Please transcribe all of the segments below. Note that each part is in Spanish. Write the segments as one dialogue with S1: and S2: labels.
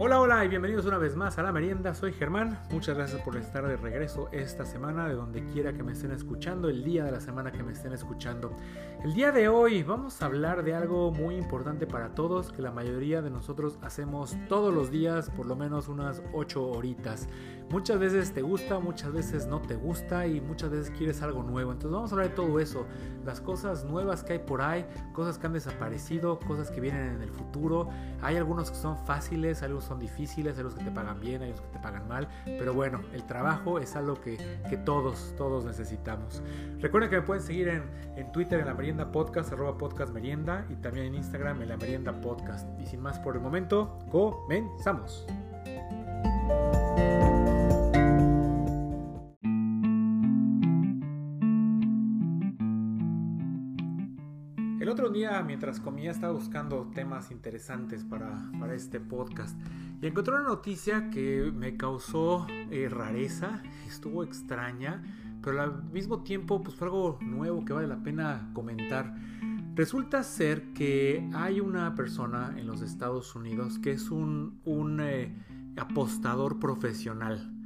S1: Hola, hola y bienvenidos una vez más a la merienda. Soy Germán. Muchas gracias por estar de regreso esta semana, de donde quiera que me estén escuchando, el día de la semana que me estén escuchando. El día de hoy vamos a hablar de algo muy importante para todos, que la mayoría de nosotros hacemos todos los días, por lo menos unas 8 horitas. Muchas veces te gusta, muchas veces no te gusta y muchas veces quieres algo nuevo. Entonces vamos a hablar de todo eso, las cosas nuevas que hay por ahí, cosas que han desaparecido, cosas que vienen en el futuro. Hay algunos que son fáciles, algunos son difíciles, hay los que te pagan bien, hay los que te pagan mal. Pero bueno, el trabajo es algo que, que todos, todos necesitamos. Recuerden que me pueden seguir en, en Twitter en la merienda podcast, arroba podcast y también en Instagram en la merienda podcast. Y sin más por el momento, comenzamos. El otro día, mientras comía, estaba buscando temas interesantes para, para este podcast y encontré una noticia que me causó eh, rareza, estuvo extraña, pero al mismo tiempo pues, fue algo nuevo que vale la pena comentar. Resulta ser que hay una persona en los Estados Unidos que es un, un eh, apostador profesional.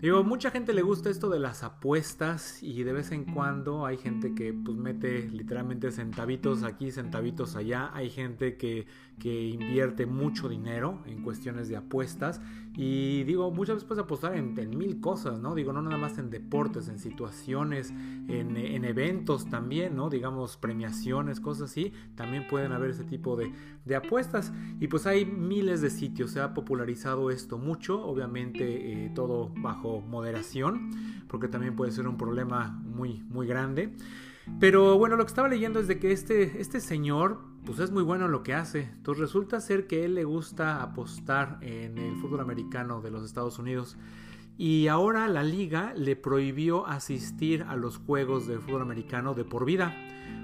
S1: Digo, mucha gente le gusta esto de las apuestas y de vez en cuando hay gente que pues mete literalmente centavitos aquí, centavitos allá. Hay gente que, que invierte mucho dinero en cuestiones de apuestas y digo, muchas veces puedes apostar en, en, mil cosas, ¿no? Digo, no nada más en deportes, en situaciones, en, en, eventos también, ¿no? Digamos, premiaciones, cosas así. También pueden haber ese tipo de, de apuestas. Y pues hay miles de sitios, se ha popularizado esto mucho, obviamente eh, todo bajo moderación, porque también puede ser un problema muy, muy grande. Pero bueno, lo que estaba leyendo es de que este, este señor pues es muy bueno en lo que hace. Entonces resulta ser que él le gusta apostar en el fútbol americano de los Estados Unidos. Y ahora la liga le prohibió asistir a los juegos de fútbol americano de por vida.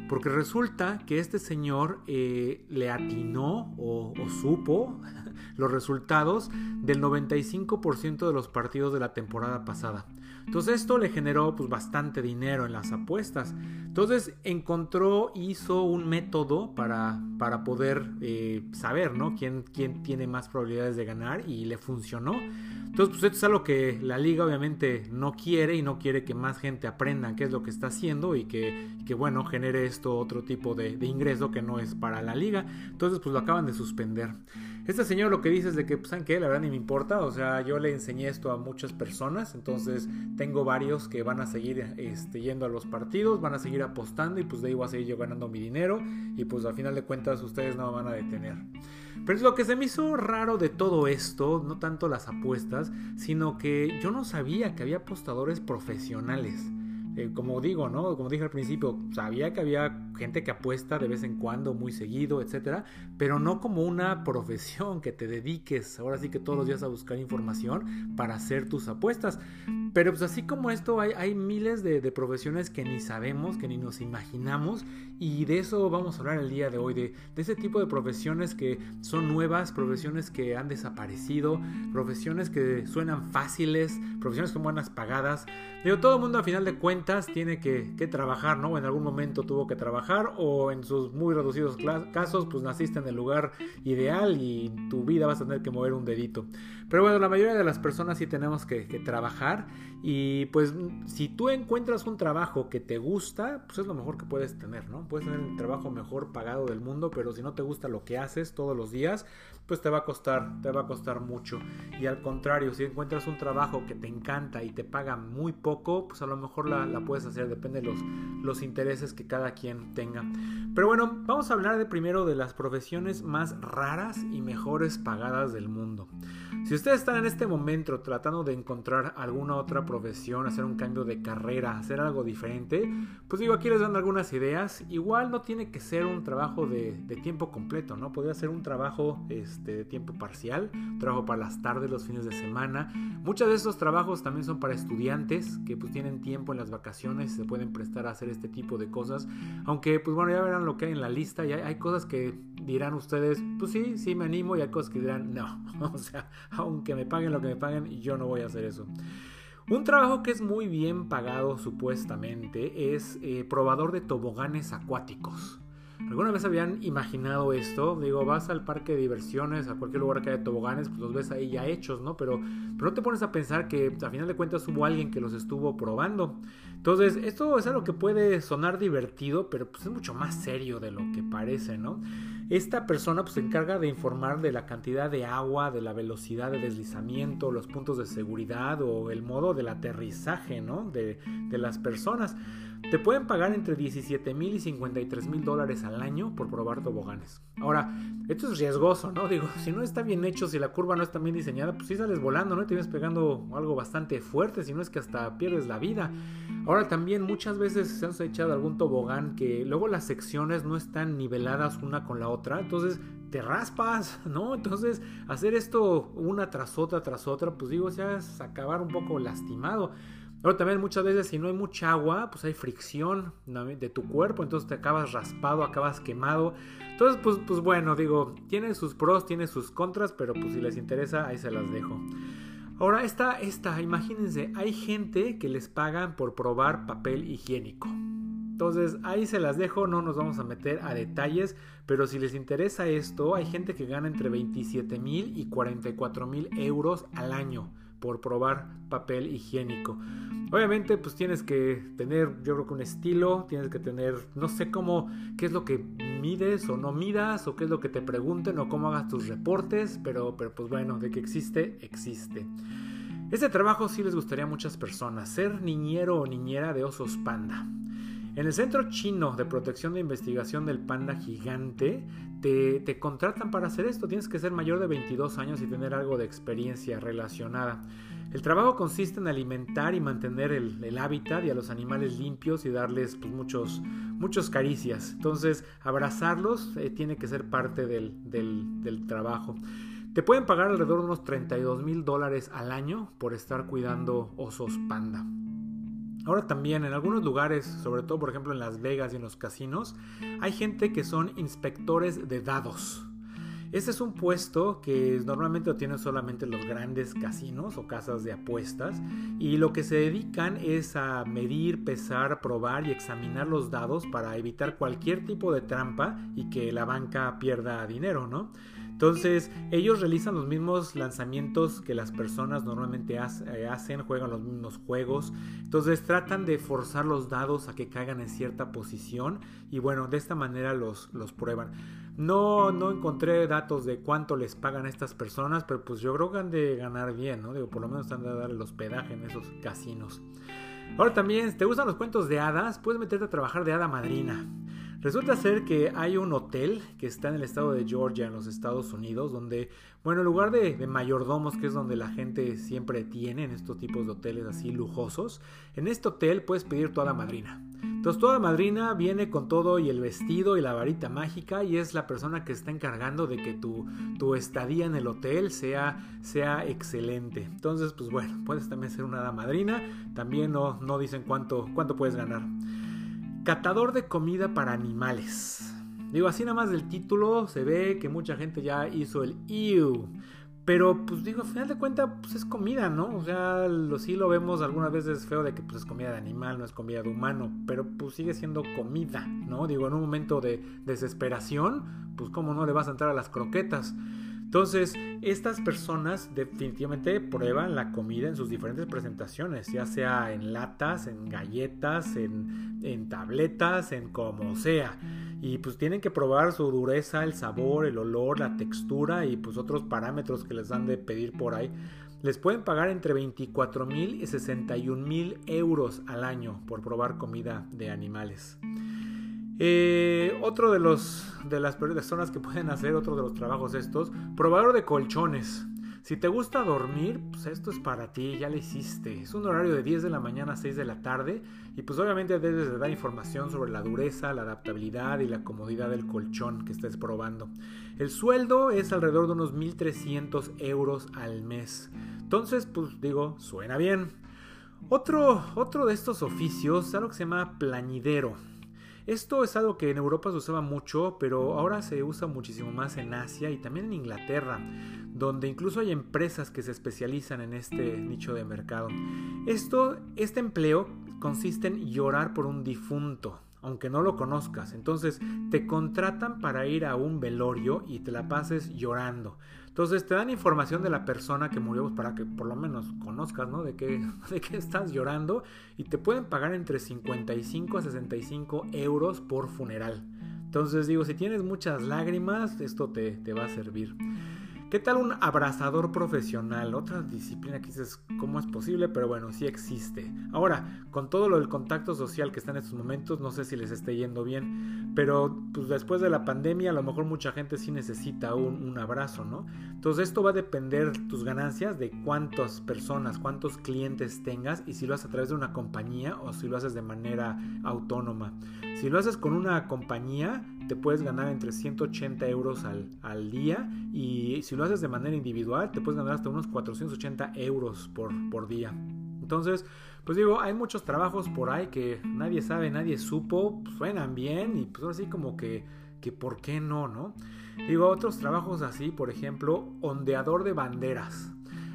S1: Porque resulta que este señor eh, le atinó o, o supo los resultados del 95% de los partidos de la temporada pasada. Entonces esto le generó pues bastante dinero en las apuestas. Entonces encontró, hizo un método para, para poder eh, saber, ¿no? Quién, quién tiene más probabilidades de ganar y le funcionó. Entonces, pues esto es algo que la liga obviamente no quiere y no quiere que más gente aprenda qué es lo que está haciendo y que, que bueno, genere esto otro tipo de, de, ingreso que no es para la liga. Entonces, pues lo acaban de suspender. Este señor lo que dice es de que, pues, ¿saben qué? La verdad ni me importa. O sea, yo le enseñé esto a muchas personas. Entonces, tengo varios que van a seguir este, yendo a los partidos, van a seguir apostando y pues de ahí voy a seguir yo ganando mi dinero. Y pues al final de cuentas ustedes no me van a detener. Pero es lo que se me hizo raro de todo esto, no tanto las apuestas, sino que yo no sabía que había apostadores profesionales. Eh, como digo, ¿no? Como dije al principio, sabía que había gente que apuesta de vez en cuando, muy seguido, etcétera, pero no como una profesión que te dediques ahora sí que todos los días a buscar información para hacer tus apuestas. Pero pues así como esto hay, hay miles de, profesiones que ni sabemos, que ni nos imaginamos y de eso vamos a hablar el día de hoy, de, de ese tipo de profesiones que son nuevas, profesiones que han desaparecido, profesiones que suenan fáciles, profesiones con buenas pagadas. Digo, todo el mundo a final de cuentas tiene que, que trabajar, ¿no? En algún momento tuvo que trabajar o en sus muy reducidos casos pues naciste en el lugar ideal y tu vida vas a tener que mover un dedito. Pero bueno, la mayoría de las personas sí tenemos que, que trabajar y pues si tú encuentras un trabajo que te gusta, pues es lo mejor que puedes tener, ¿no? Puedes tener el trabajo mejor pagado del mundo, pero si no te gusta lo que haces todos los días, pues te va a costar, te va a costar mucho. Y al contrario, si encuentras un trabajo que te encanta y te paga muy poco, pues a lo mejor la, la puedes hacer, depende de los, los intereses que cada quien tenga. Pero bueno, vamos a hablar de primero de las profesiones más raras y mejores pagadas del mundo. Si ustedes están en este momento tratando de encontrar alguna otra profesión, hacer un cambio de carrera, hacer algo diferente, pues digo, aquí les dan algunas ideas. Igual no tiene que ser un trabajo de, de tiempo completo, ¿no? Podría ser un trabajo este, de tiempo parcial, trabajo para las tardes, los fines de semana. Muchos de estos trabajos también son para estudiantes que pues tienen tiempo en las vacaciones y se pueden prestar a hacer este tipo de cosas. Aunque pues bueno, ya verán lo que hay en la lista y hay, hay cosas que dirán ustedes, pues sí, sí me animo y hay cosas que dirán, no, o sea, aunque me paguen lo que me paguen, yo no voy a hacer eso. Un trabajo que es muy bien pagado supuestamente es eh, probador de toboganes acuáticos. ¿Alguna vez habían imaginado esto? Digo, vas al parque de diversiones, a cualquier lugar que haya toboganes, pues los ves ahí ya hechos, ¿no? Pero, pero no te pones a pensar que a final de cuentas hubo alguien que los estuvo probando. Entonces, esto es algo que puede sonar divertido, pero pues es mucho más serio de lo que parece, ¿no? Esta persona pues, se encarga de informar de la cantidad de agua, de la velocidad de deslizamiento, los puntos de seguridad o el modo del aterrizaje ¿no? de, las personas. Te pueden pagar entre 17 mil y 53 mil dólares al año por probar toboganes. Ahora, esto es riesgoso, ¿no? Digo, si no está bien hecho, si la curva no está bien diseñada, pues sí sales volando, ¿no? Te vienes pegando algo bastante fuerte, si no es que hasta pierdes la vida. Ahora también muchas veces se han echado algún tobogán que luego las secciones no están niveladas una con la otra, entonces te raspas, ¿no? Entonces hacer esto una tras otra, tras otra, pues digo, sea, es acabar un poco lastimado. Pero también muchas veces si no hay mucha agua, pues hay fricción de tu cuerpo, entonces te acabas raspado, acabas quemado. Entonces, pues, pues bueno, digo, tiene sus pros, tiene sus contras, pero pues si les interesa, ahí se las dejo. Ahora, esta, esta, imagínense, hay gente que les pagan por probar papel higiénico. Entonces, ahí se las dejo, no nos vamos a meter a detalles, pero si les interesa esto, hay gente que gana entre 27 mil y 44 mil euros al año por probar papel higiénico. Obviamente, pues tienes que tener, yo creo que un estilo, tienes que tener, no sé cómo, qué es lo que mides o no midas, o qué es lo que te pregunten, o cómo hagas tus reportes, pero, pero pues bueno, de que existe, existe. Este trabajo sí les gustaría a muchas personas, ser niñero o niñera de osos panda. En el Centro Chino de Protección de Investigación del Panda Gigante te, te, contratan para hacer esto. Tienes que ser mayor de 22 años y tener algo de experiencia relacionada. El trabajo consiste en alimentar y mantener el, hábitat y a los animales limpios y darles pues, muchos, muchos caricias. Entonces, abrazarlos eh, tiene que ser parte del, del, del trabajo. Te pueden pagar alrededor de unos 32 mil dólares al año por estar cuidando osos panda. Ahora también en algunos lugares, sobre todo por ejemplo en Las Vegas y en los casinos, hay gente que son inspectores de dados. Este es un puesto que normalmente lo tienen solamente los grandes casinos o casas de apuestas y lo que se dedican es a medir, pesar, probar y examinar los dados para evitar cualquier tipo de trampa y que la banca pierda dinero, ¿no? Entonces, ellos realizan los mismos lanzamientos que las personas normalmente eh, hacen, juegan los mismos juegos. Entonces, tratan de forzar los dados a que caigan en cierta posición y bueno, de esta manera los, los prueban. No, no encontré datos de cuánto les pagan a estas personas, pero pues yo creo que han de ganar bien, ¿no? Por lo menos han de dar el hospedaje en esos casinos. Ahora también, ¿te gustan los cuentos de hadas? Puedes meterte a trabajar de hada madrina. Resulta ser que hay un hotel que está en el estado de Georgia, en los Estados Unidos, donde, bueno, en lugar de, mayordomos, que es donde la gente siempre tiene en estos tipos de hoteles así lujosos, en este hotel puedes pedir toda madrina. Entonces toda madrina viene con todo y el vestido y la varita mágica y es la persona que está encargando de que tu, tu estadía en el hotel sea, sea excelente. Entonces, pues bueno, puedes también ser una madrina, también no, no dicen cuánto, cuánto puedes ganar. Catador de comida para animales. Digo, así nada más del título se ve que mucha gente ya hizo el EW. Pero pues digo, al final de cuentas pues es comida, ¿no? O sea, lo, sí lo vemos algunas veces feo de que pues es comida de animal, no es comida de humano, pero pues sigue siendo comida, ¿no? Digo, en un momento de desesperación, pues cómo no le vas a entrar a las croquetas. Entonces, estas personas definitivamente prueban la comida en sus diferentes presentaciones, ya sea en latas, en galletas, en, tabletas, en como sea. Y pues tienen que probar su dureza, el sabor, el olor, la textura y pues otros parámetros que les dan de pedir por ahí. Les pueden pagar entre 24 mil y 61 mil euros al año por probar comida de animales. Eh, otro de los de las personas que pueden hacer otro de los trabajos estos, probador de colchones. Si te gusta dormir, pues esto es para ti, ya lo hiciste. Es un horario de 10 de la mañana a 6 de la tarde y pues obviamente debes de dar información sobre la dureza, la adaptabilidad y la comodidad del colchón que estés probando. El sueldo es alrededor de unos 1.300 euros al mes. Entonces, pues digo, suena bien. Otro, otro de estos oficios algo que se llama plañidero. Esto es algo que en Europa se usaba mucho, pero ahora se usa muchísimo más en Asia y también en Inglaterra, donde incluso hay empresas que se especializan en este nicho de mercado. Esto, este empleo consiste en llorar por un difunto. aunque no lo conozcas. Entonces te contratan para ir a un velorio y te la pases llorando. Entonces te dan información de la persona que murió pues, para que por lo menos conozcas, ¿no? De qué, de qué estás llorando y te pueden pagar entre 55 a 65 euros por funeral. Entonces digo, si tienes muchas lágrimas, esto te, te va a servir. ¿Qué tal un abrazador profesional? Otra disciplina que dices, ¿cómo es posible? Pero bueno, sí existe. Ahora, con todo lo del contacto social que está en estos momentos, no sé si les esté yendo bien, pero pues después de la pandemia a lo mejor mucha gente sí necesita un, un abrazo, ¿no? Entonces esto va a depender tus ganancias de cuántas personas, cuántos clientes tengas y si lo haces a través de una compañía o si lo haces de manera autónoma. Si lo haces con una compañía, te puedes ganar entre 180 euros al, al, día y si lo haces de manera individual te puedes ganar hasta unos 480 euros por, por día. Entonces, pues digo, hay muchos trabajos por ahí que nadie sabe, nadie supo, suenan bien y pues así como que, que por qué no, ¿no? Digo, otros trabajos así, por ejemplo, ondeador de banderas.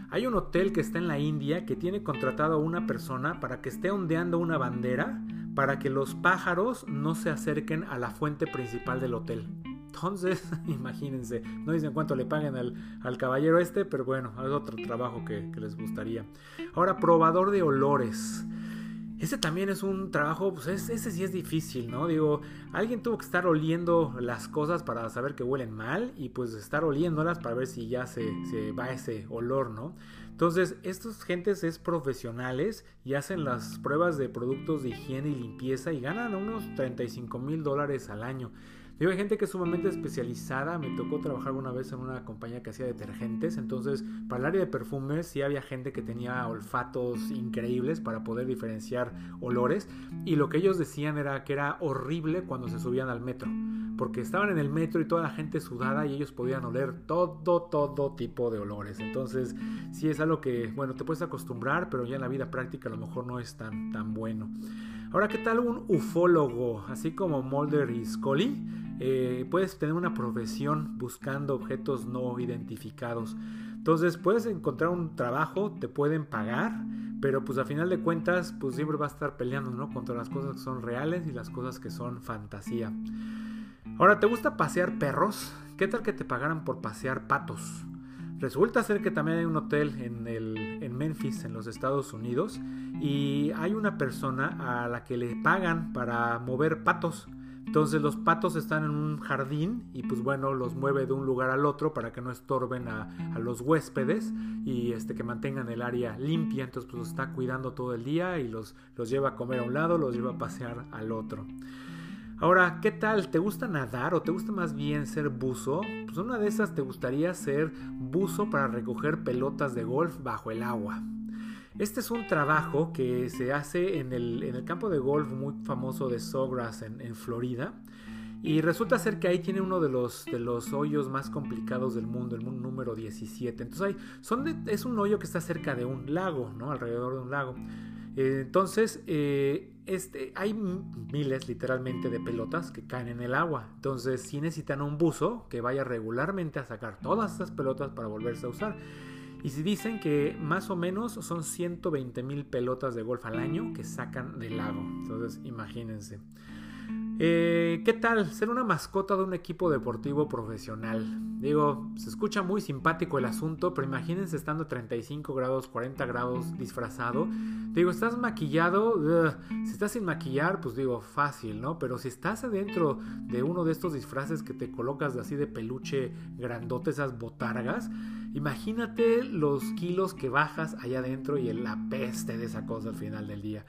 S1: Hay un hotel que está en la India que tiene contratado a una persona para que esté ondeando una bandera para que los pájaros no se acerquen a la fuente principal del hotel. Entonces, imagínense, no dicen cuánto le paguen al, caballero este, pero bueno, es otro trabajo que, les gustaría. Ahora, probador de olores. Ese también es un trabajo, pues ese sí es difícil, ¿no? Digo, alguien tuvo que estar oliendo las cosas para saber que huelen mal y pues estar oliéndolas para ver si ya se, se va ese olor, ¿no? Entonces, estos gentes es profesionales y hacen las pruebas de productos de higiene y limpieza y ganan unos 35 mil dólares al año. Digo, hay gente que es sumamente especializada. Me tocó trabajar una vez en una compañía que hacía detergentes. Entonces, para el área de perfumes, sí había gente que tenía olfatos increíbles para poder diferenciar olores. Y lo que ellos decían era que era horrible cuando se subían al metro. Porque estaban en el metro y toda la gente sudada y ellos podían oler todo, todo tipo de olores. Entonces, sí es algo que, bueno, te puedes acostumbrar, pero ya en la vida práctica a lo mejor no es tan, tan bueno. Ahora, ¿qué tal un ufólogo? Así como Mulder y Scully, eh, puedes tener una profesión buscando objetos no identificados. Entonces, puedes encontrar un trabajo, te pueden pagar, pero pues a final de cuentas, pues siempre vas a estar peleando, ¿no? Contra las cosas que son reales y las cosas que son fantasía. Ahora, ¿te gusta pasear perros? ¿Qué tal que te pagaran por pasear patos? Resulta ser que también hay un hotel en, el, en Memphis, en los Estados Unidos, y hay una persona a la que le pagan para mover patos. Entonces los patos están en un jardín y pues bueno, los mueve de un lugar al otro para que no estorben a, los huéspedes y este, que mantengan el área limpia. Entonces pues los está cuidando todo el día y los, los lleva a comer a un lado, los lleva a pasear al otro. Ahora, ¿qué tal? ¿Te gusta nadar o te gusta más bien ser buzo? Pues una de esas te gustaría ser buzo para recoger pelotas de golf bajo el agua. Este es un trabajo que se hace en el, campo de golf muy famoso de Sawgrass en, Florida. Y resulta ser que ahí tiene uno de los, de los hoyos más complicados del mundo, el número 17. Entonces son es un hoyo que está cerca de un lago, ¿no? Alrededor de un lago. Entonces, eh, este, hay miles literalmente de pelotas que caen en el agua. Entonces, si necesitan un buzo que vaya regularmente a sacar todas estas pelotas para volverse a usar. Y si dicen que más o menos son 120 mil pelotas de golf al año que sacan del lago. Entonces, imagínense. Eh, ¿Qué tal ser una mascota de un equipo deportivo profesional? Digo, se escucha muy simpático el asunto, pero imagínense estando a 35 grados, 40 grados disfrazado. Digo, estás maquillado, si estás sin maquillar, pues digo, fácil, ¿no? Pero si estás adentro de uno de estos disfraces que te colocas así de peluche grandote, esas botargas, imagínate los kilos que bajas allá adentro y la peste de esa cosa al final del día.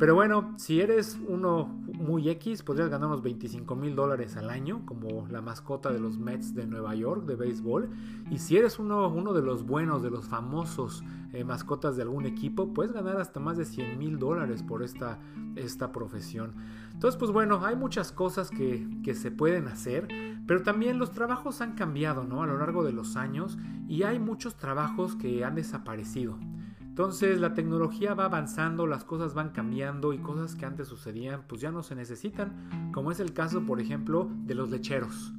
S1: Pero bueno, si eres uno muy X, podrías ganar unos 25 mil dólares al año como la mascota de los Mets de Nueva York de béisbol. Y si eres uno, uno de los buenos, de los famosos eh, mascotas de algún equipo, puedes ganar hasta más de 100 mil dólares por esta, esta profesión. Entonces, pues bueno, hay muchas cosas que, que se pueden hacer, pero también los trabajos han cambiado ¿no? a lo largo de los años y hay muchos trabajos que han desaparecido. Entonces la tecnología va avanzando, las cosas van cambiando y cosas que antes sucedían pues ya no se necesitan, como es el caso por ejemplo de los lecheros.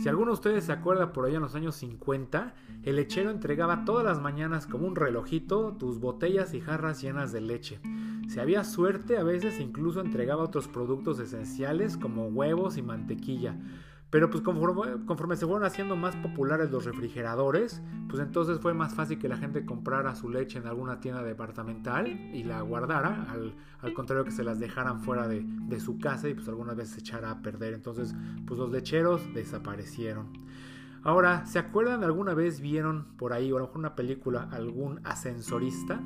S1: Si alguno de ustedes se acuerda por allá en los años 50, el lechero entregaba todas las mañanas como un relojito tus botellas y jarras llenas de leche. Si había suerte, a veces incluso entregaba otros productos esenciales como huevos y mantequilla. Pero pues conforme, se fueron haciendo más populares los refrigeradores, pues entonces fue más fácil que la gente comprara su leche en alguna tienda departamental y la guardara, al, contrario que se las dejaran fuera de, de, su casa y pues algunas veces se echara a perder. Entonces pues los lecheros desaparecieron. Ahora, ¿se acuerdan alguna vez vieron por ahí o a lo mejor una película algún ascensorista?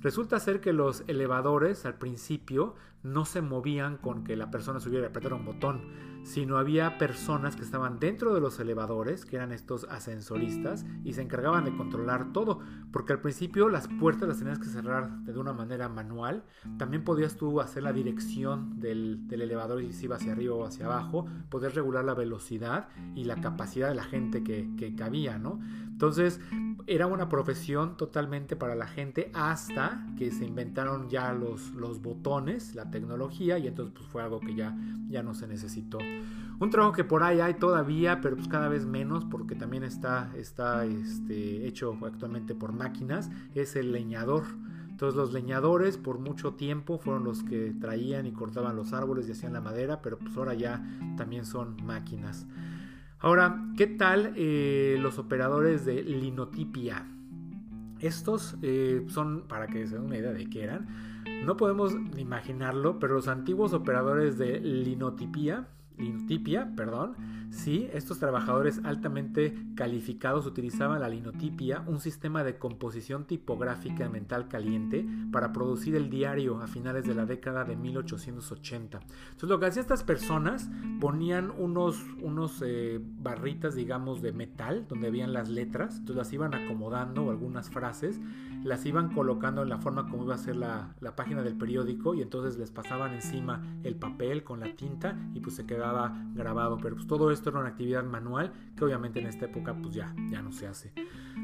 S1: Resulta ser que los elevadores al principio no se movían con que la persona subiera y apretara un botón, sino había personas que estaban dentro de los elevadores, que eran estos ascensoristas, y se encargaban de controlar todo, porque al principio las puertas las tenías que cerrar de una manera manual, también podías tú hacer la dirección del, elevador y si iba hacia arriba o hacia abajo, poder regular la velocidad y la capacidad de la gente que, que cabía, ¿no? Entonces, era una profesión totalmente para la gente hasta que se inventaron ya los, botones, la tecnología, y entonces pues fue algo que ya, ya no se necesitó. Un trabajo que por ahí hay todavía, pero pues cada vez menos porque también está, está este, hecho actualmente por máquinas, es el leñador. Entonces los leñadores por mucho tiempo fueron los que traían y cortaban los árboles y hacían la madera, pero pues ahora ya también son máquinas. Ahora, ¿qué tal eh, los operadores de linotipia? Estos eh, son, para que se den una idea de qué eran, no podemos imaginarlo, pero los antiguos operadores de linotipia, linotipia, perdón, sí, estos trabajadores altamente calificados utilizaban la linotipia, un sistema de composición tipográfica mental caliente para producir el diario a finales de la década de 1880. Entonces lo que hacían estas personas ponían unos, unos eh, barritas, digamos, de metal donde habían las letras, entonces las iban acomodando o algunas frases, las iban colocando en la forma como iba a ser la, la página del periódico y entonces les pasaban encima el papel con la tinta y pues se grabado, pero pues todo esto era una actividad manual que obviamente en esta época pues ya, ya no se hace.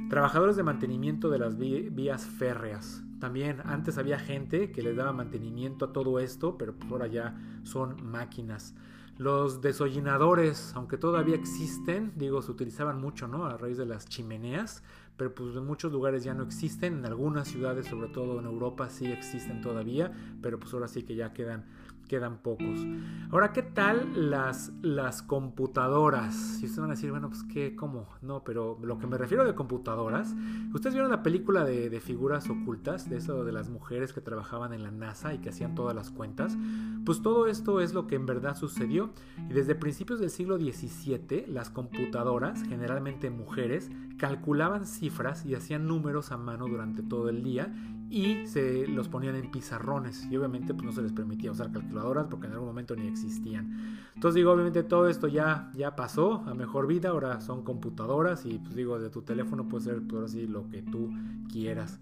S1: Trabajadores de mantenimiento de las vías férreas. También antes había gente que les daba mantenimiento a todo esto, pero pues ahora ya son máquinas. Los desollinadores, aunque todavía existen, digo, se utilizaban mucho, ¿no? A raíz de las chimeneas, pero pues en muchos lugares ya no existen, en algunas ciudades, sobre todo en Europa, sí existen todavía, pero pues ahora sí que ya quedan quedan pocos. Ahora, ¿qué tal las, las computadoras? Y ustedes van a decir, bueno, pues qué, ¿cómo? No, pero lo que me refiero de computadoras, ustedes vieron la película de, de, figuras ocultas, de eso de las mujeres que trabajaban en la NASA y que hacían todas las cuentas, pues todo esto es lo que en verdad sucedió. Y desde principios del siglo XVII, las computadoras, generalmente mujeres, calculaban cifras y hacían números a mano durante todo el día y se los ponían en pizarrones y obviamente pues no se les permitía usar calculadoras porque en algún momento ni existían. Entonces digo, obviamente todo esto ya, ya pasó a mejor vida, ahora son computadoras y pues digo, de tu teléfono puede ser pues, así lo que tú quieras.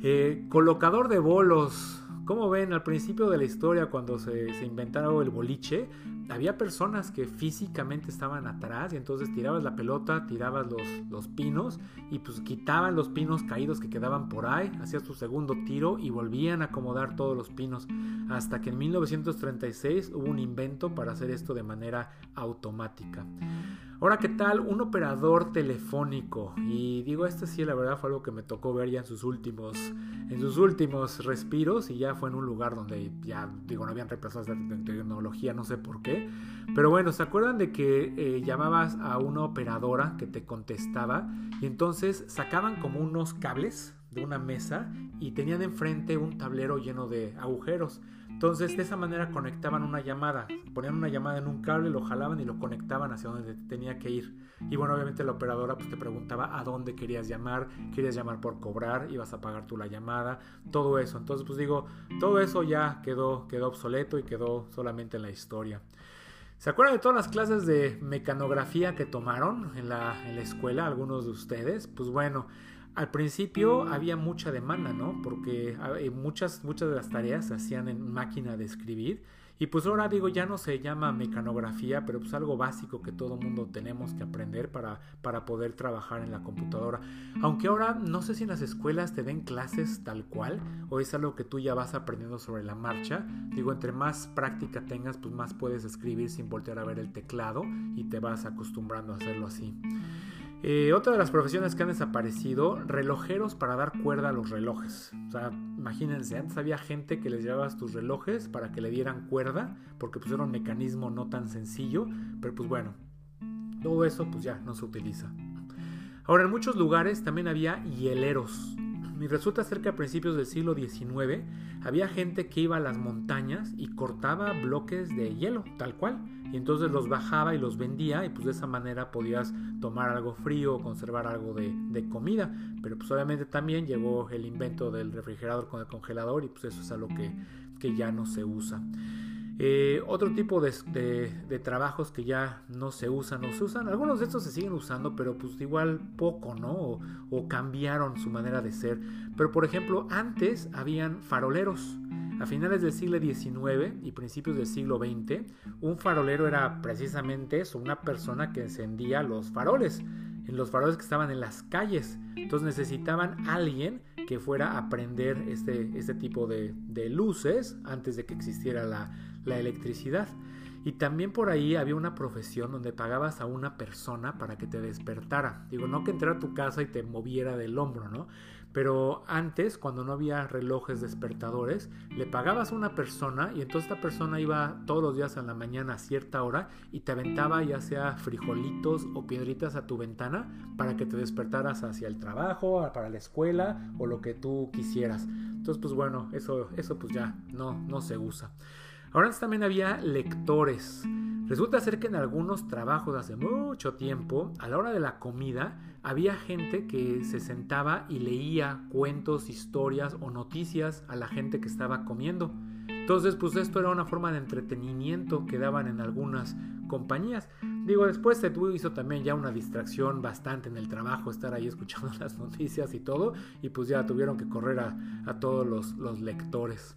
S1: Eh, colocador de bolos. Como ven, al principio de la historia, cuando se, se inventaron el boliche, había personas que físicamente estaban atrás y entonces tirabas la pelota, tirabas los, los pinos y pues quitaban los pinos caídos que quedaban por ahí, hacías tu segundo tiro y volvían a acomodar todos los pinos. Hasta que en 1936 hubo un invento para hacer esto de manera automática. Ahora, ¿qué tal? Un operador telefónico. Y digo, este sí, la verdad fue algo que me tocó ver ya en sus últimos, en sus últimos respiros. Y ya fue en un lugar donde ya, digo, no habían reemplazados de tecnología, no sé por qué. Pero bueno, ¿se acuerdan de que eh, llamabas a una operadora que te contestaba? Y entonces sacaban como unos cables de una mesa y tenían enfrente un tablero lleno de agujeros. Entonces, de esa manera conectaban una llamada, ponían una llamada en un cable, lo jalaban y lo conectaban hacia donde tenía que ir. Y bueno, obviamente la operadora pues, te preguntaba a dónde querías llamar, querías llamar por cobrar, ibas a pagar tú la llamada, todo eso. Entonces, pues digo, todo eso ya quedó, quedó obsoleto y quedó solamente en la historia. ¿Se acuerdan de todas las clases de mecanografía que tomaron en la, en la escuela, algunos de ustedes? Pues bueno, al principio había mucha demanda, ¿no? Porque eh, muchas, muchas de las tareas se hacían en máquina de escribir. Y pues ahora digo, ya no se llama mecanografía, pero pues algo básico que todo mundo tenemos que aprender para, para poder trabajar en la computadora. Aunque ahora no sé si en las escuelas te den clases tal cual o es algo que tú ya vas aprendiendo sobre la marcha. Digo, entre más práctica tengas, pues más puedes escribir sin voltear a ver el teclado y te vas acostumbrando a hacerlo así. Eh, otra de las profesiones que han desaparecido, relojeros para dar cuerda a los relojes. O sea, imagínense, antes había gente que les llevaba tus relojes para que le dieran cuerda, porque pues era un mecanismo no tan sencillo, pero pues bueno, todo eso pues ya no se utiliza. Ahora, en muchos lugares también había hieleros. Y resulta ser que a principios del siglo XIX había gente que iba a las montañas y cortaba bloques de hielo, tal cual y entonces los bajaba y los vendía y pues de esa manera podías tomar algo frío o conservar algo de, comida. Pero pues obviamente también llegó el invento del refrigerador con el congelador y pues eso es algo que, que ya no se usa. Eh, otro tipo de, de, trabajos que ya no se usan, no se usan, algunos de estos se siguen usando, pero pues igual poco, ¿no? O, o cambiaron su manera de ser. Pero por ejemplo, antes habían faroleros. A finales del siglo XIX y principios del siglo XX, un farolero era precisamente eso, una persona que encendía los faroles, en los faroles que estaban en las calles. Entonces necesitaban alguien que fuera a prender este, este tipo de, luces antes de que existiera la, la electricidad. Y también por ahí había una profesión donde pagabas a una persona para que te despertara. Digo, no que entrara a tu casa y te moviera del hombro, ¿no? Pero antes, cuando no había relojes despertadores, le pagabas a una persona y entonces esta persona iba todos los días a la mañana a cierta hora y te aventaba ya sea frijolitos o piedritas a tu ventana para que te despertaras hacia el trabajo, para la escuela o lo que tú quisieras. Entonces, pues bueno, eso, eso pues ya no, no se usa. Ahora también había lectores. Resulta ser que en algunos trabajos hace mucho tiempo, a la hora de la comida, había gente que se sentaba y leía cuentos, historias o noticias a la gente que estaba comiendo. Entonces, pues esto era una forma de entretenimiento que daban en algunas compañías. Digo, después se hizo también ya una distracción bastante en el trabajo, estar ahí escuchando las noticias y todo, y pues ya tuvieron que correr a, todos los, los lectores.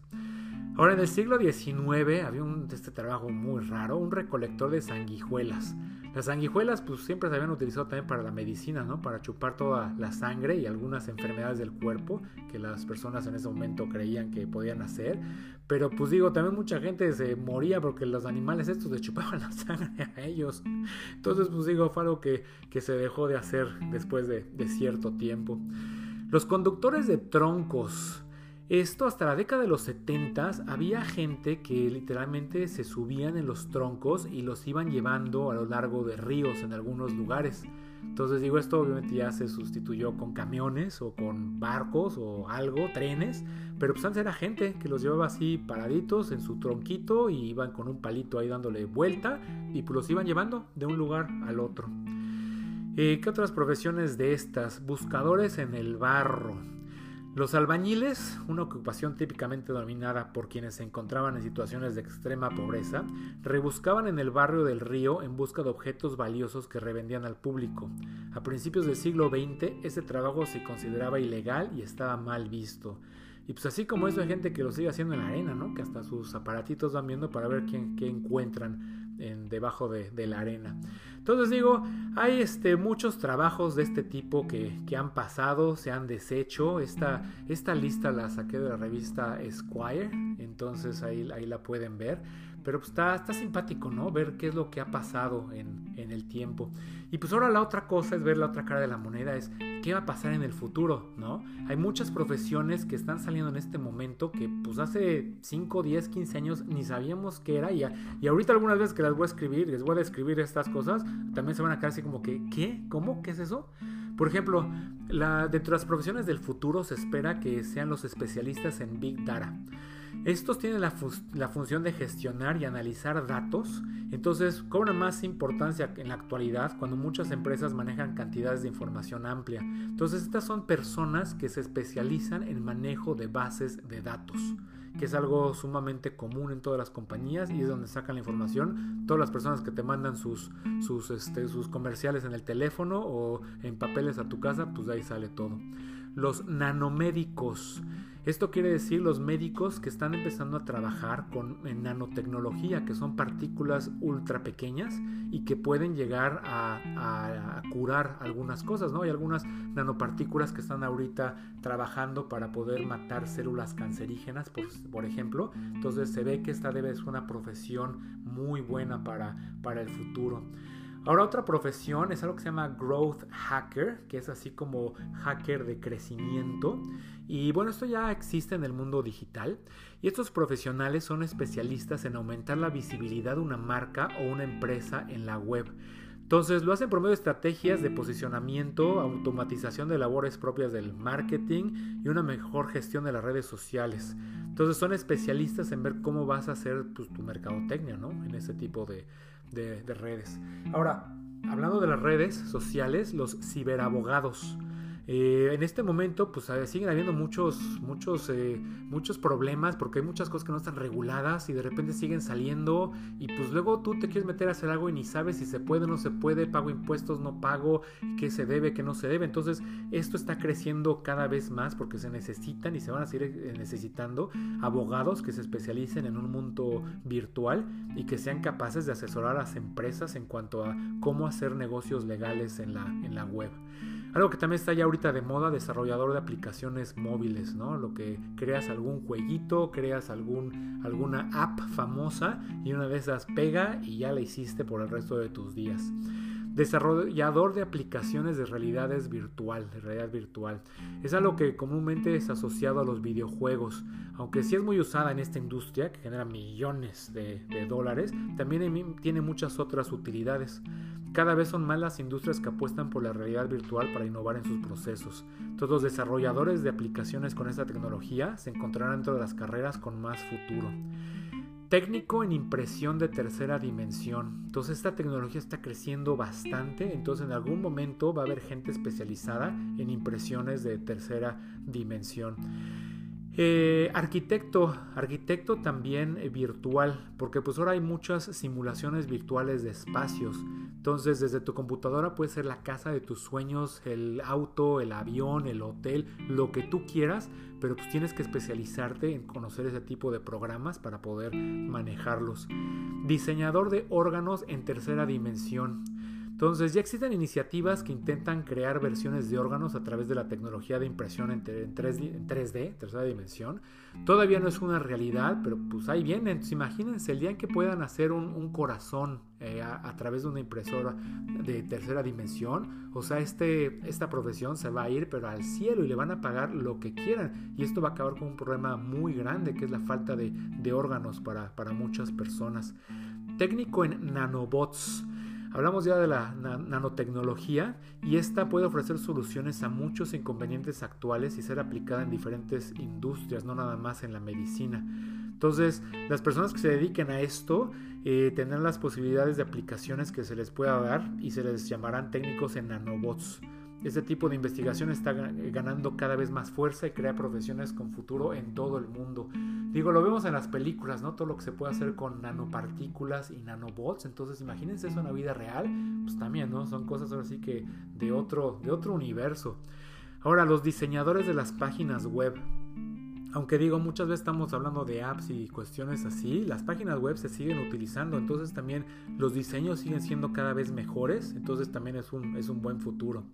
S1: Ahora, en el siglo XIX había un, este trabajo muy raro, un recolector de sanguijuelas. Las sanguijuelas pues siempre se habían utilizado también para la medicina, ¿no? Para chupar toda la sangre y algunas enfermedades del cuerpo que las personas en ese momento creían que podían hacer. Pero pues digo, también mucha gente se moría porque los animales estos le chupaban la sangre a ellos. Entonces pues digo, fue algo que, que se dejó de hacer después de, de cierto tiempo. Los conductores de troncos esto hasta la década de los 70 había gente que literalmente se subían en los troncos y los iban llevando a lo largo de ríos en algunos lugares. Entonces digo, esto obviamente ya se sustituyó con camiones o con barcos o algo, trenes, pero pues antes era gente que los llevaba así paraditos en su tronquito y iban con un palito ahí dándole vuelta y pues los iban llevando de un lugar al otro. Eh, ¿Qué otras profesiones de estas? Buscadores en el barro. Los albañiles, una ocupación típicamente dominada por quienes se encontraban en situaciones de extrema pobreza, rebuscaban en el barrio del río en busca de objetos valiosos que revendían al público. A principios del siglo XX, ese trabajo se consideraba ilegal y estaba mal visto. Y pues así como eso hay gente que lo sigue haciendo en la arena, ¿no? Que hasta sus aparatitos van viendo para ver quién, qué encuentran en, debajo de, la arena. Entonces digo, hay este, muchos trabajos de este tipo que, que han pasado, se han deshecho. Esta, esta lista la saqué de la revista Esquire, entonces ahí, ahí la pueden ver. Pero pues está, está simpático, ¿no? Ver qué es lo que ha pasado en, en, el tiempo. Y pues ahora la otra cosa es ver la otra cara de la moneda, es qué va a pasar en el futuro, ¿no? Hay muchas profesiones que están saliendo en este momento que pues hace 5, 10, 15 años ni sabíamos qué era. Y, y ahorita algunas veces que las voy a escribir, les voy a describir estas cosas, también se van a quedar así como que, ¿qué? ¿Cómo? ¿Qué es eso? Por ejemplo, la, dentro de las profesiones del futuro se espera que sean los especialistas en Big Data. Estos tienen la, función de gestionar y analizar datos, entonces cobran más importancia en la actualidad cuando muchas empresas manejan cantidades de información amplia. Entonces estas son personas que se especializan en manejo de bases de datos que es algo sumamente común en todas las compañías y es donde sacan la información. Todas las personas que te mandan sus, sus, este, comerciales en el teléfono o en papeles a tu casa, pues de ahí sale todo. Los nanomédicos. Esto quiere decir los médicos que están empezando a trabajar con nanotecnología, que son partículas ultra pequeñas y que pueden llegar a, curar algunas cosas, ¿no? Hay algunas nanopartículas que están ahorita trabajando para poder matar células cancerígenas, por, por ejemplo. Entonces se ve que esta debe ser una profesión muy buena para, para el futuro. Ahora otra profesión es algo que se llama growth hacker, que es así como hacker de crecimiento. Y bueno, esto ya existe en el mundo digital y estos profesionales son especialistas en aumentar la visibilidad de una marca o una empresa en la web. Entonces lo hacen por medio de estrategias de posicionamiento, automatización de labores propias del marketing y una mejor gestión de las redes sociales. Entonces son especialistas en ver cómo vas a hacer pues, tu mercadotecnia ¿no? en este tipo de, de redes. Ahora, hablando de las redes sociales, los ciberabogados. Eh, en este momento, pues siguen habiendo muchos, muchos, eh, muchos problemas porque hay muchas cosas que no están reguladas y de repente siguen saliendo y pues luego tú te quieres meter a hacer algo y ni sabes si se puede o no se puede, pago impuestos, no pago, qué se debe, qué no se debe. Entonces, esto está creciendo cada vez más porque se necesitan y se van a seguir eh, necesitando abogados que se especialicen en un mundo virtual y que sean capaces de asesorar a las empresas en cuanto a cómo hacer negocios legales en la, en la web. Algo que también está ya ahorita de moda, desarrollador de aplicaciones móviles, ¿no? Lo que creas algún jueguito, creas algún, alguna app famosa y una de esas pega y ya la hiciste por el resto de tus días. Desarrollador de aplicaciones de realidades virtual, de realidad virtual. Es algo que comúnmente es asociado a los videojuegos. Aunque sí es muy usada en esta industria, que genera millones de, de dólares, también tiene muchas otras utilidades. Cada vez son más las industrias que apuestan por la realidad virtual para innovar en sus procesos. Todos los desarrolladores de aplicaciones con esta tecnología se encontrarán dentro de las carreras con más futuro. Técnico en impresión de tercera dimensión. Entonces esta tecnología está creciendo bastante. Entonces en algún momento va a haber gente especializada en impresiones de tercera dimensión. Eh, arquitecto, arquitecto también eh, virtual, porque pues ahora hay muchas simulaciones virtuales de espacios. Entonces desde tu computadora puede ser la casa de tus sueños, el auto, el avión, el hotel, lo que tú quieras, pero pues tienes que especializarte en conocer ese tipo de programas para poder manejarlos. Diseñador de órganos en tercera dimensión. Entonces ya existen iniciativas que intentan crear versiones de órganos a través de la tecnología de impresión en, 3D, tercera dimensión. Todavía no es una realidad, pero pues ahí viene. Entonces imagínense el día en que puedan hacer un, corazón eh, a, través de una impresora de tercera dimensión. O sea, este, esta profesión se va a ir pero al cielo y le van a pagar lo que quieran. Y esto va a acabar con un problema muy grande que es la falta de, de órganos para, para muchas personas. Técnico en nanobots. Hablamos ya de la nanotecnología y esta puede ofrecer soluciones a muchos inconvenientes actuales y ser aplicada en diferentes industrias, no nada más en la medicina. Entonces, las personas que se dediquen a esto eh, tendrán las posibilidades de aplicaciones que se les pueda dar y se les llamarán técnicos en nanobots. Este tipo de investigación está ganando cada vez más fuerza y crea profesiones con futuro en todo el mundo. Digo, lo vemos en las películas, ¿no? Todo lo que se puede hacer con nanopartículas y nanobots. Entonces, imagínense eso en la vida real. Pues también, ¿no? Son cosas ahora sí que de otro, de otro universo. Ahora, los diseñadores de las páginas web. Aunque digo, muchas veces estamos hablando de apps y cuestiones así, las páginas web se siguen utilizando, entonces también los diseños siguen siendo cada vez mejores, entonces también es un, es un buen futuro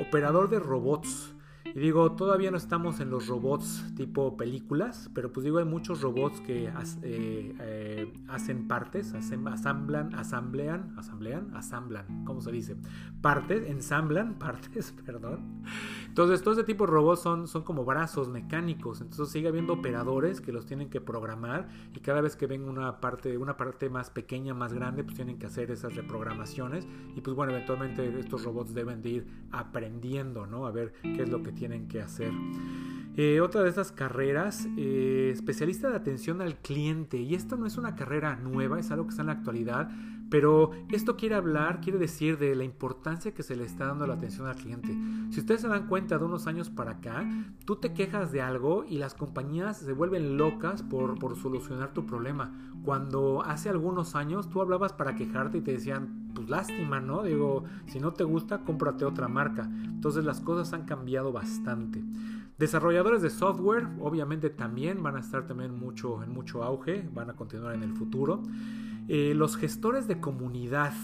S1: operador de robots. Y digo, todavía no estamos en los robots tipo películas, pero pues digo, hay muchos robots que eh, eh, hacen partes, hacen, asamblan, asamblean, asamblean, asamblan, ¿cómo se dice? Partes, ensamblan partes, perdón. Entonces, todo ese tipo de robots son, son como brazos mecánicos, entonces sigue habiendo operadores que los tienen que programar y cada vez que ven una parte, una parte más pequeña, más grande, pues tienen que hacer esas reprogramaciones y pues bueno, eventualmente estos robots deben de ir aprendiendo, ¿no? A ver qué es lo que tienen que hacer. Eh, otra de esas carreras, eh, especialista de atención al cliente. Y esto no es una carrera nueva, es algo que está en la actualidad. Pero esto quiere hablar, quiere decir de la importancia que se le está dando la atención al cliente. Si ustedes se dan cuenta de unos años para acá, tú te quejas de algo y las compañías se vuelven locas por, por solucionar tu problema. Cuando hace algunos años tú hablabas para quejarte y te decían, pues lástima, ¿no? Digo, si no te gusta, cómprate otra marca. Entonces las cosas han cambiado bastante. Desarrolladores de software, obviamente también van a estar también mucho, en mucho auge, van a continuar en el futuro. Eh, los gestores de comunidad.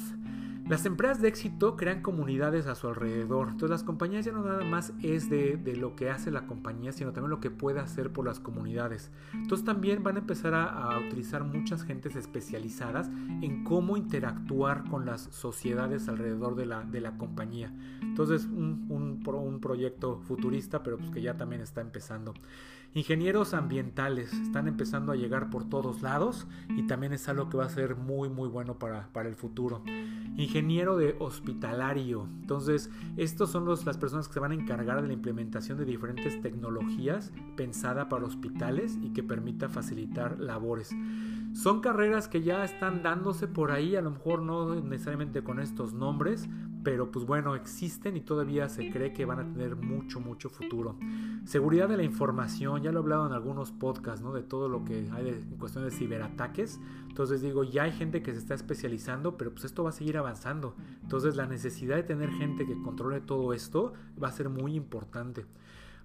S1: Las empresas de éxito crean comunidades a su alrededor. Entonces las compañías ya no nada más es de, lo que hace la compañía, sino también lo que puede hacer por las comunidades. Entonces también van a empezar a, utilizar muchas gentes especializadas en cómo interactuar con las sociedades alrededor de la, de la compañía. Entonces un, un, un proyecto futurista, pero pues que ya también está empezando. Ingenieros ambientales están empezando a llegar por todos lados y también es algo que va a ser muy muy bueno para, para el futuro. Ingeniero de hospitalario. Entonces, estos son los, las personas que se van a encargar de la implementación de diferentes tecnologías pensada para hospitales y que permita facilitar labores. Son carreras que ya están dándose por ahí, a lo mejor no necesariamente con estos nombres, pero pues bueno, existen y todavía se cree que van a tener mucho, mucho futuro. Seguridad de la información, ya lo he hablado en algunos podcasts, ¿no? De todo lo que hay en cuestión de ciberataques. Entonces digo, ya hay gente que se está especializando, pero pues esto va a seguir avanzando. Entonces la necesidad de tener gente que controle todo esto va a ser muy importante.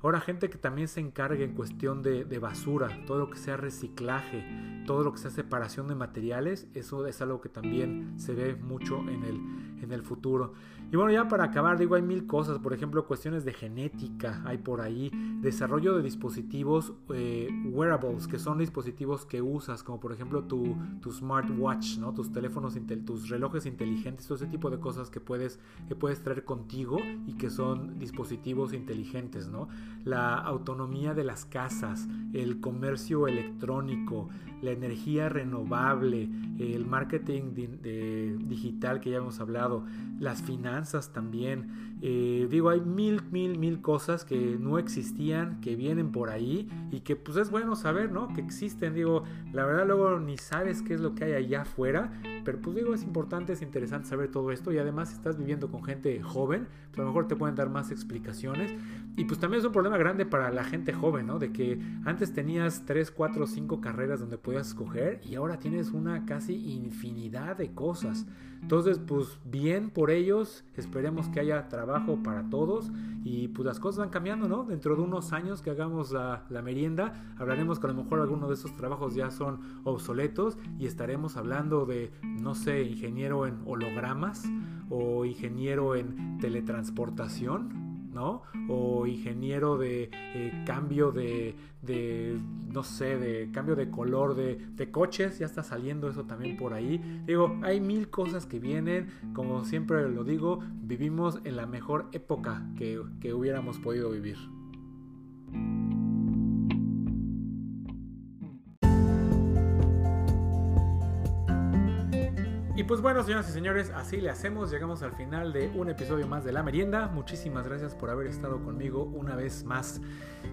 S1: Ahora gente que también se encargue en cuestión de, de, basura, todo lo que sea reciclaje, todo lo que sea separación de materiales, eso es algo que también se ve mucho en el, en el futuro. Y bueno, ya para acabar, digo, hay mil cosas, por ejemplo, cuestiones de genética, hay por ahí, desarrollo de dispositivos eh, wearables, que son dispositivos que usas, como por ejemplo tu, tu smartwatch, ¿no? tus teléfonos, tus relojes inteligentes, todo ese tipo de cosas que puedes, que puedes traer contigo y que son dispositivos inteligentes, ¿no? La autonomía de las casas, el comercio electrónico, la energía renovable, el marketing digital que ya hemos hablado, las finanzas también. Eh, digo, hay mil, mil, mil cosas que no existían, que vienen por ahí y que pues es bueno saber, ¿no? Que existen. Digo, la verdad luego ni sabes qué es lo que hay allá afuera, pero pues digo, es importante, es interesante saber todo esto y además si estás viviendo con gente joven, pues a lo mejor te pueden dar más explicaciones. Y pues también es un problema grande para la gente joven, ¿no? De que antes tenías 3, 4, 5 carreras donde podías escoger y ahora tienes una casi infinidad de cosas. Entonces, pues bien por ellos, esperemos que haya trabajo para todos y pues las cosas van cambiando, ¿no? Dentro de unos años que hagamos la, la merienda, hablaremos que a lo mejor algunos de esos trabajos ya son obsoletos y estaremos hablando de, no sé, ingeniero en hologramas o ingeniero en teletransportación ¿no? O ingeniero de eh, cambio de, de, no sé, de cambio de color de, de, coches, ya está saliendo eso también por ahí. Digo, hay mil cosas que vienen, como siempre lo digo, vivimos en la mejor época que, que hubiéramos podido vivir. Y pues bueno, señoras y señores, así le hacemos. Llegamos al final de un episodio más de La Merienda. Muchísimas gracias por haber estado conmigo una vez más.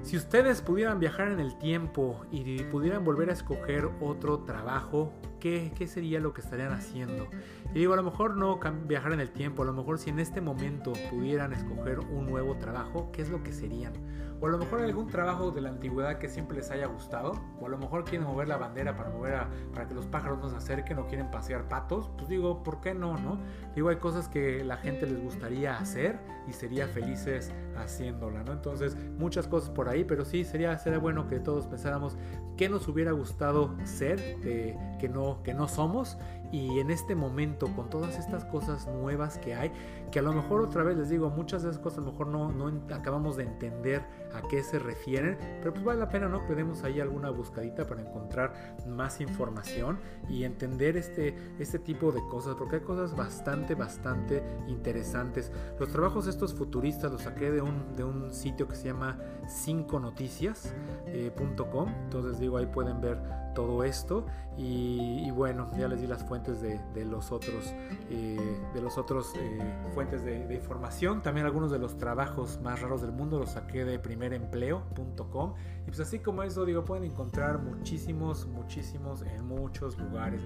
S1: Si ustedes pudieran viajar en el tiempo y pudieran volver a escoger otro trabajo, ¿qué, qué sería lo que estarían haciendo? Y digo, a lo mejor no viajar en el tiempo, a lo mejor si en este momento pudieran escoger un nuevo trabajo, ¿qué es lo que serían? o a lo mejor algún trabajo de la antigüedad que siempre les haya gustado, o a lo mejor quieren mover la bandera para mover a, para que los pájaros nos acerquen o quieren pasear patos, pues digo, ¿por qué no, no? Digo, hay cosas que la gente les gustaría hacer y sería felices haciéndola, ¿no? Entonces, muchas cosas por ahí, pero sí sería, sería bueno que todos pensáramos qué nos hubiera gustado ser, que, no, que no somos, y en este momento, con todas estas cosas nuevas que hay, que a lo mejor otra vez les digo, muchas de esas cosas a lo mejor no, no acabamos de entender a qué se refieren, pero pues vale la pena, ¿no? Que ahí alguna buscadita para encontrar más información y entender este, este tipo de cosas, porque hay cosas bastante, bastante interesantes. Los trabajos estos futuristas los saqué de un, de un sitio que se llama 5noticias.com, eh, entonces digo, ahí pueden ver todo esto. Y, bueno ya les di las fuentes de, los otros eh, de los otros eh, fuentes de, información. También algunos de los trabajos más raros del mundo los saqué de primerempleo.com y pues así como eso digo pueden encontrar muchísimos muchísimos en muchos lugares.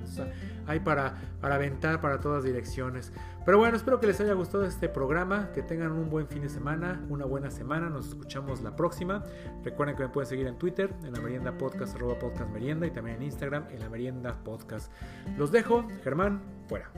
S1: Hay para para aventar para todas direcciones. Pero bueno espero que les haya gustado este programa. Que tengan un buen fin de semana una buena semana. Nos escuchamos la próxima. Recuerden que me pueden seguir en Twitter en la merienda podcast arroba podcast merienda y también en Instagram en la merienda podcast. Los dejo, Germán, fuera.